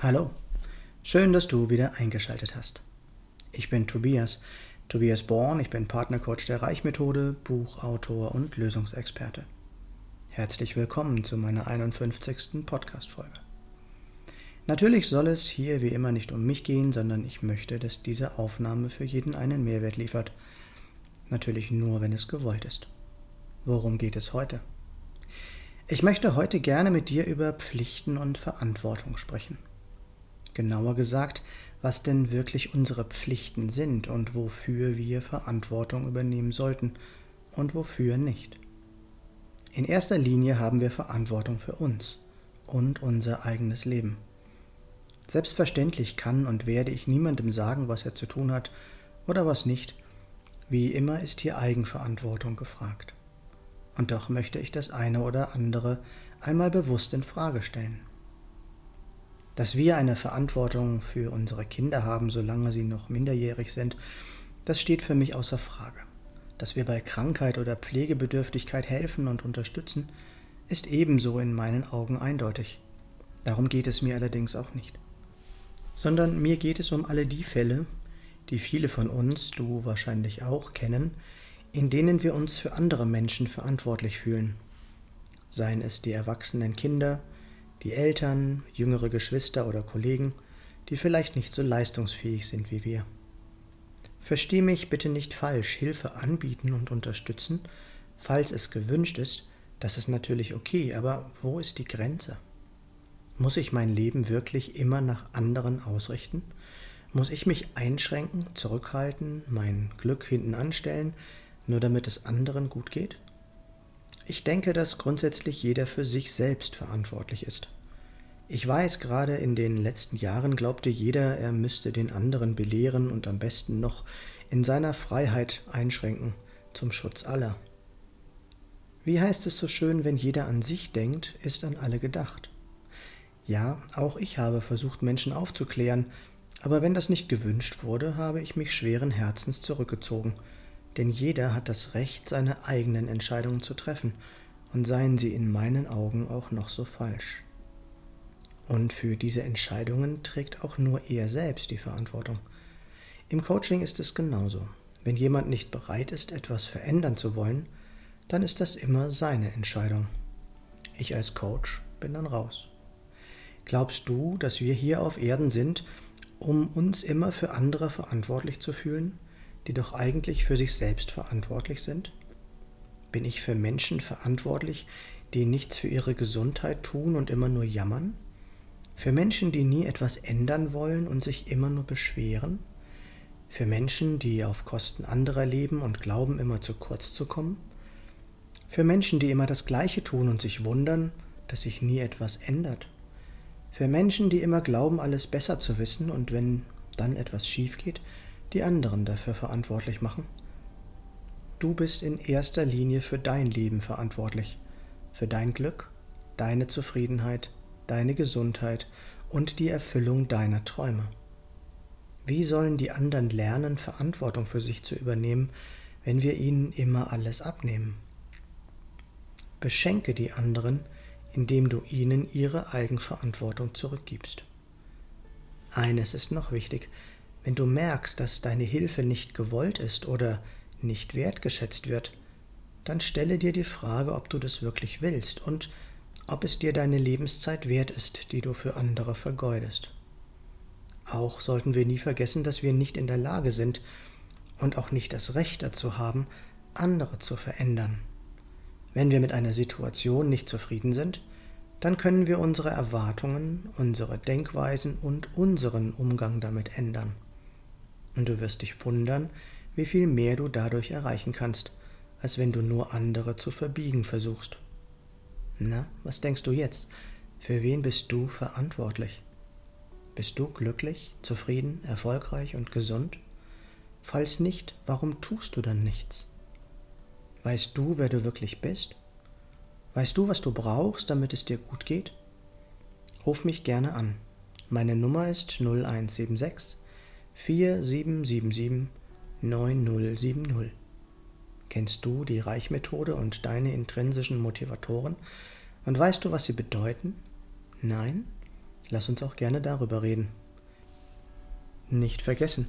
Hallo, schön, dass du wieder eingeschaltet hast. Ich bin Tobias, Tobias Born, ich bin Partnercoach der Reichmethode, Buchautor und Lösungsexperte. Herzlich willkommen zu meiner 51. Podcast-Folge. Natürlich soll es hier wie immer nicht um mich gehen, sondern ich möchte, dass diese Aufnahme für jeden einen Mehrwert liefert. Natürlich nur, wenn es gewollt ist. Worum geht es heute? Ich möchte heute gerne mit dir über Pflichten und Verantwortung sprechen. Genauer gesagt, was denn wirklich unsere Pflichten sind und wofür wir Verantwortung übernehmen sollten und wofür nicht. In erster Linie haben wir Verantwortung für uns und unser eigenes Leben. Selbstverständlich kann und werde ich niemandem sagen, was er zu tun hat oder was nicht. Wie immer ist hier Eigenverantwortung gefragt. Und doch möchte ich das eine oder andere einmal bewusst in Frage stellen. Dass wir eine Verantwortung für unsere Kinder haben, solange sie noch minderjährig sind, das steht für mich außer Frage. Dass wir bei Krankheit oder Pflegebedürftigkeit helfen und unterstützen, ist ebenso in meinen Augen eindeutig. Darum geht es mir allerdings auch nicht. Sondern mir geht es um alle die Fälle, die viele von uns, du wahrscheinlich auch, kennen, in denen wir uns für andere Menschen verantwortlich fühlen. Seien es die erwachsenen Kinder, die Eltern, jüngere Geschwister oder Kollegen, die vielleicht nicht so leistungsfähig sind wie wir. Versteh mich bitte nicht falsch, Hilfe anbieten und unterstützen, falls es gewünscht ist, das ist natürlich okay, aber wo ist die Grenze? Muss ich mein Leben wirklich immer nach anderen ausrichten? Muss ich mich einschränken, zurückhalten, mein Glück hinten anstellen, nur damit es anderen gut geht? Ich denke, dass grundsätzlich jeder für sich selbst verantwortlich ist. Ich weiß, gerade in den letzten Jahren glaubte jeder, er müsste den anderen belehren und am besten noch in seiner Freiheit einschränken, zum Schutz aller. Wie heißt es so schön, wenn jeder an sich denkt, ist an alle gedacht. Ja, auch ich habe versucht, Menschen aufzuklären, aber wenn das nicht gewünscht wurde, habe ich mich schweren Herzens zurückgezogen – denn jeder hat das Recht, seine eigenen Entscheidungen zu treffen, und seien sie in meinen Augen auch noch so falsch. Und für diese Entscheidungen trägt auch nur er selbst die Verantwortung. Im Coaching ist es genauso. Wenn jemand nicht bereit ist, etwas verändern zu wollen, dann ist das immer seine Entscheidung. Ich als Coach bin dann raus. Glaubst du, dass wir hier auf Erden sind, um uns immer für andere verantwortlich zu fühlen? Die doch eigentlich für sich selbst verantwortlich sind? Bin ich für Menschen verantwortlich, die nichts für ihre Gesundheit tun und immer nur jammern? Für Menschen, die nie etwas ändern wollen und sich immer nur beschweren? Für Menschen, die auf Kosten anderer leben und glauben, immer zu kurz zu kommen? Für Menschen, die immer das Gleiche tun und sich wundern, dass sich nie etwas ändert? Für Menschen, die immer glauben, alles besser zu wissen und wenn dann etwas schief geht, die anderen dafür verantwortlich machen. Du bist in erster Linie für dein Leben verantwortlich, für dein Glück, deine Zufriedenheit, deine Gesundheit und die Erfüllung deiner Träume. Wie sollen die anderen lernen, Verantwortung für sich zu übernehmen, wenn wir ihnen immer alles abnehmen? Beschenke die anderen, indem du ihnen ihre Eigenverantwortung zurückgibst. Eines ist noch wichtig, wenn du merkst, dass deine Hilfe nicht gewollt ist oder nicht wertgeschätzt wird, dann stelle dir die Frage, ob du das wirklich willst und ob es dir deine Lebenszeit wert ist, die du für andere vergeudest. Auch sollten wir nie vergessen, dass wir nicht in der Lage sind und auch nicht das Recht dazu haben, andere zu verändern. Wenn wir mit einer Situation nicht zufrieden sind, dann können wir unsere Erwartungen, unsere Denkweisen und unseren Umgang damit ändern und du wirst dich wundern, wie viel mehr du dadurch erreichen kannst, als wenn du nur andere zu verbiegen versuchst. Na, was denkst du jetzt? Für wen bist du verantwortlich? Bist du glücklich, zufrieden, erfolgreich und gesund? Falls nicht, warum tust du dann nichts? Weißt du, wer du wirklich bist? Weißt du, was du brauchst, damit es dir gut geht? Ruf mich gerne an. Meine Nummer ist 0176 4777 9070. Kennst du die Reichmethode und deine intrinsischen Motivatoren? Und weißt du, was sie bedeuten? Nein? Lass uns auch gerne darüber reden. Nicht vergessen,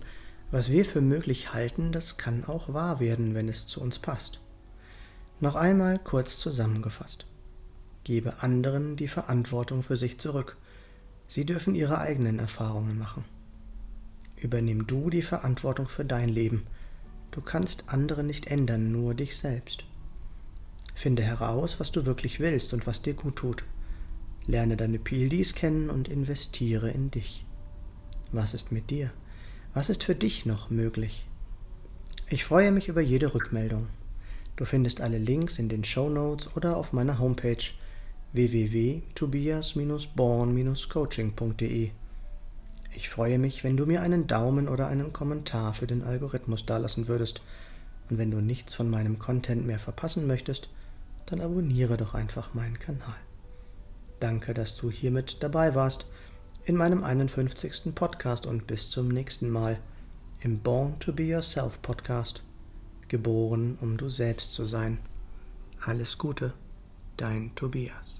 was wir für möglich halten, das kann auch wahr werden, wenn es zu uns passt. Noch einmal kurz zusammengefasst. Gebe anderen die Verantwortung für sich zurück. Sie dürfen ihre eigenen Erfahrungen machen. Übernimm du die Verantwortung für dein Leben. Du kannst andere nicht ändern, nur dich selbst. Finde heraus, was du wirklich willst und was dir gut tut. Lerne deine PLDs kennen und investiere in dich. Was ist mit dir? Was ist für dich noch möglich? Ich freue mich über jede Rückmeldung. Du findest alle Links in den Show Notes oder auf meiner Homepage www.tobias-born-coaching.de. Ich freue mich, wenn du mir einen Daumen oder einen Kommentar für den Algorithmus dalassen würdest. Und wenn du nichts von meinem Content mehr verpassen möchtest, dann abonniere doch einfach meinen Kanal. Danke, dass du hiermit dabei warst in meinem 51. Podcast und bis zum nächsten Mal im Born to Be Yourself Podcast. Geboren, um du selbst zu sein. Alles Gute, dein Tobias.